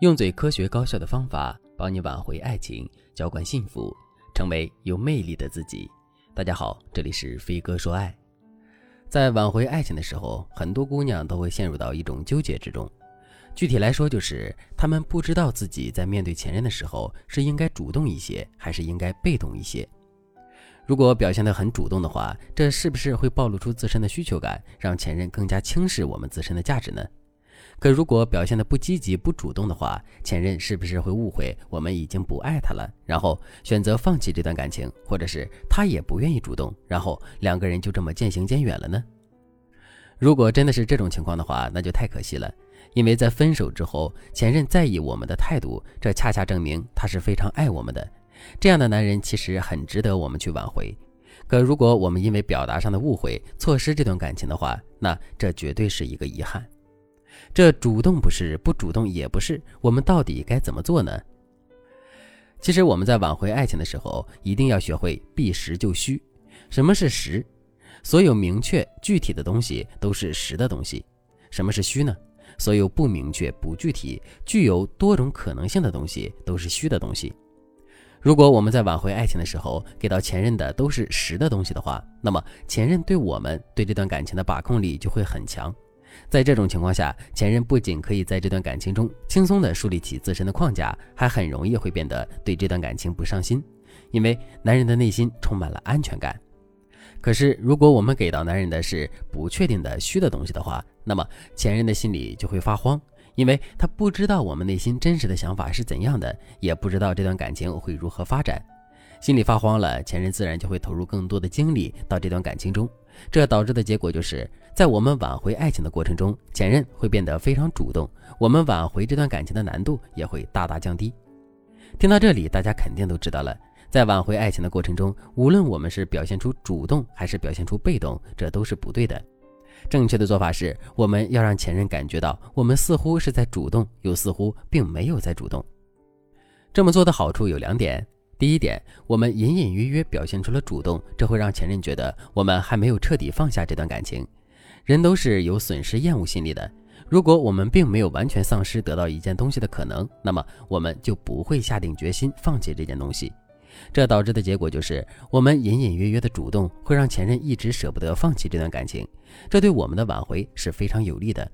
用最科学高效的方法帮你挽回爱情，浇灌幸福，成为有魅力的自己。大家好，这里是飞哥说爱。在挽回爱情的时候，很多姑娘都会陷入到一种纠结之中。具体来说，就是她们不知道自己在面对前任的时候是应该主动一些，还是应该被动一些。如果表现得很主动的话，这是不是会暴露出自身的需求感，让前任更加轻视我们自身的价值呢？可如果表现的不积极、不主动的话，前任是不是会误会我们已经不爱他了，然后选择放弃这段感情，或者是他也不愿意主动，然后两个人就这么渐行渐远了呢？如果真的是这种情况的话，那就太可惜了，因为在分手之后，前任在意我们的态度，这恰恰证明他是非常爱我们的。这样的男人其实很值得我们去挽回。可如果我们因为表达上的误会，错失这段感情的话，那这绝对是一个遗憾。这主动不是，不主动也不是，我们到底该怎么做呢？其实我们在挽回爱情的时候，一定要学会避实就虚。什么是实？所有明确具体的东西都是实的东西。什么是虚呢？所有不明确不具体、具有多种可能性的东西都是虚的东西。如果我们在挽回爱情的时候给到前任的都是实的东西的话，那么前任对我们对这段感情的把控力就会很强。在这种情况下，前任不仅可以在这段感情中轻松地树立起自身的框架，还很容易会变得对这段感情不上心，因为男人的内心充满了安全感。可是，如果我们给到男人的是不确定的虚的东西的话，那么前任的心里就会发慌，因为他不知道我们内心真实的想法是怎样的，也不知道这段感情会如何发展。心里发慌了，前任自然就会投入更多的精力到这段感情中，这导致的结果就是在我们挽回爱情的过程中，前任会变得非常主动，我们挽回这段感情的难度也会大大降低。听到这里，大家肯定都知道了，在挽回爱情的过程中，无论我们是表现出主动还是表现出被动，这都是不对的。正确的做法是，我们要让前任感觉到我们似乎是在主动，又似乎并没有在主动。这么做的好处有两点。第一点，我们隐隐约约表现出了主动，这会让前任觉得我们还没有彻底放下这段感情。人都是有损失厌恶心理的，如果我们并没有完全丧失得到一件东西的可能，那么我们就不会下定决心放弃这件东西。这导致的结果就是，我们隐隐约约的主动会让前任一直舍不得放弃这段感情，这对我们的挽回是非常有利的。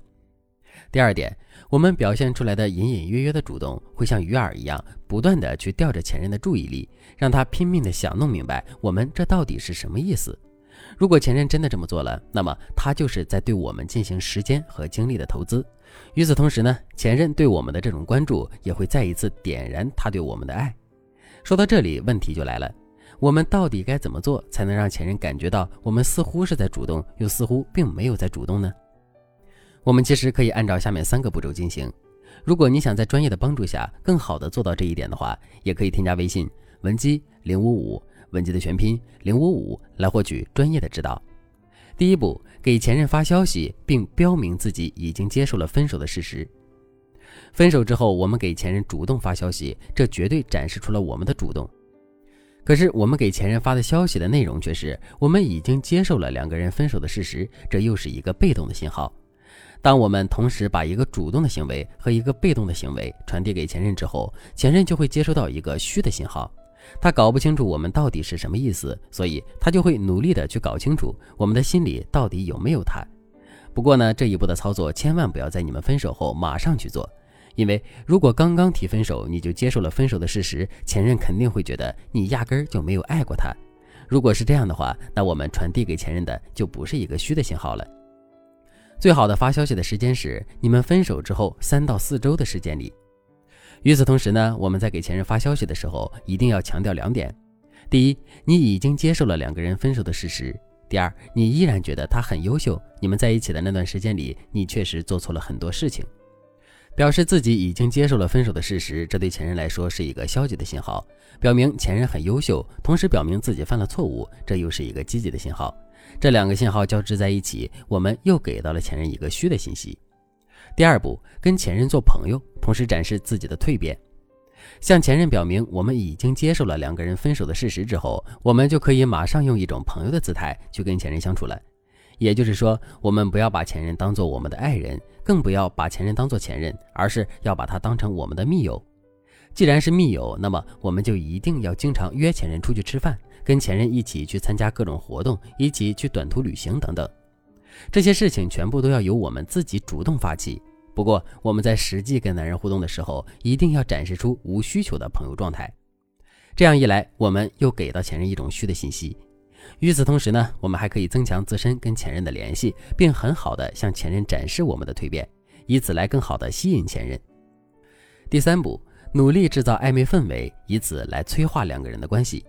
第二点，我们表现出来的隐隐约约的主动，会像鱼饵一样，不断的去吊着前任的注意力，让他拼命的想弄明白我们这到底是什么意思。如果前任真的这么做了，那么他就是在对我们进行时间和精力的投资。与此同时呢，前任对我们的这种关注，也会再一次点燃他对我们的爱。说到这里，问题就来了，我们到底该怎么做，才能让前任感觉到我们似乎是在主动，又似乎并没有在主动呢？我们其实可以按照下面三个步骤进行。如果你想在专业的帮助下更好的做到这一点的话，也可以添加微信文姬零五五，文姬的全拼零五五来获取专业的指导。第一步，给前任发消息，并标明自己已经接受了分手的事实。分手之后，我们给前任主动发消息，这绝对展示出了我们的主动。可是我们给前任发的消息的内容却是我们已经接受了两个人分手的事实，这又是一个被动的信号。当我们同时把一个主动的行为和一个被动的行为传递给前任之后，前任就会接收到一个虚的信号，他搞不清楚我们到底是什么意思，所以他就会努力的去搞清楚我们的心里到底有没有他。不过呢，这一步的操作千万不要在你们分手后马上去做，因为如果刚刚提分手你就接受了分手的事实，前任肯定会觉得你压根儿就没有爱过他。如果是这样的话，那我们传递给前任的就不是一个虚的信号了。最好的发消息的时间是你们分手之后三到四周的时间里。与此同时呢，我们在给前任发消息的时候，一定要强调两点：第一，你已经接受了两个人分手的事实；第二，你依然觉得他很优秀。你们在一起的那段时间里，你确实做错了很多事情。表示自己已经接受了分手的事实，这对前任来说是一个消极的信号，表明前任很优秀，同时表明自己犯了错误，这又是一个积极的信号。这两个信号交织在一起，我们又给到了前任一个虚的信息。第二步，跟前任做朋友，同时展示自己的蜕变，向前任表明我们已经接受了两个人分手的事实之后，我们就可以马上用一种朋友的姿态去跟前任相处了。也就是说，我们不要把前任当做我们的爱人，更不要把前任当做前任，而是要把他当成我们的密友。既然是密友，那么我们就一定要经常约前任出去吃饭，跟前任一起去参加各种活动，一起去短途旅行等等。这些事情全部都要由我们自己主动发起。不过，我们在实际跟男人互动的时候，一定要展示出无需求的朋友状态。这样一来，我们又给到前任一种虚的信息。与此同时呢，我们还可以增强自身跟前任的联系，并很好的向前任展示我们的蜕变，以此来更好的吸引前任。第三步，努力制造暧昧氛围，以此来催化两个人的关系。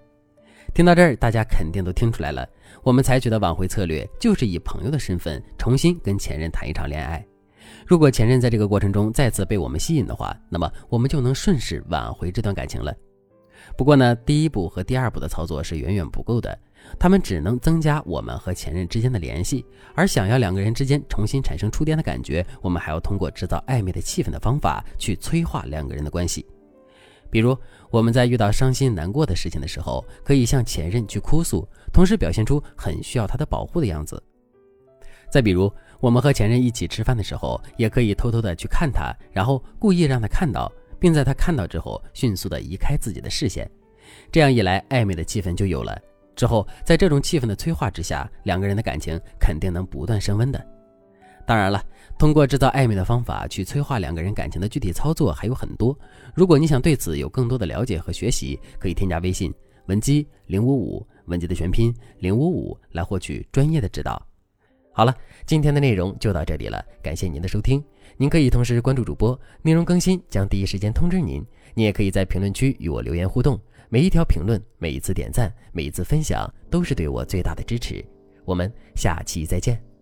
听到这儿，大家肯定都听出来了，我们采取的挽回策略就是以朋友的身份重新跟前任谈一场恋爱。如果前任在这个过程中再次被我们吸引的话，那么我们就能顺势挽回这段感情了。不过呢，第一步和第二步的操作是远远不够的，他们只能增加我们和前任之间的联系。而想要两个人之间重新产生触电的感觉，我们还要通过制造暧昧的气氛的方法去催化两个人的关系。比如，我们在遇到伤心难过的事情的时候，可以向前任去哭诉，同时表现出很需要他的保护的样子。再比如，我们和前任一起吃饭的时候，也可以偷偷的去看他，然后故意让他看到，并在他看到之后迅速的移开自己的视线。这样一来，暧昧的气氛就有了。之后，在这种气氛的催化之下，两个人的感情肯定能不断升温的。当然了，通过制造暧昧的方法去催化两个人感情的具体操作还有很多。如果你想对此有更多的了解和学习，可以添加微信文姬零五五，文姬的全拼零五五，来获取专业的指导。好了，今天的内容就到这里了，感谢您的收听。您可以同时关注主播，内容更新将第一时间通知您。您也可以在评论区与我留言互动，每一条评论、每一次点赞、每一次分享，都是对我最大的支持。我们下期再见。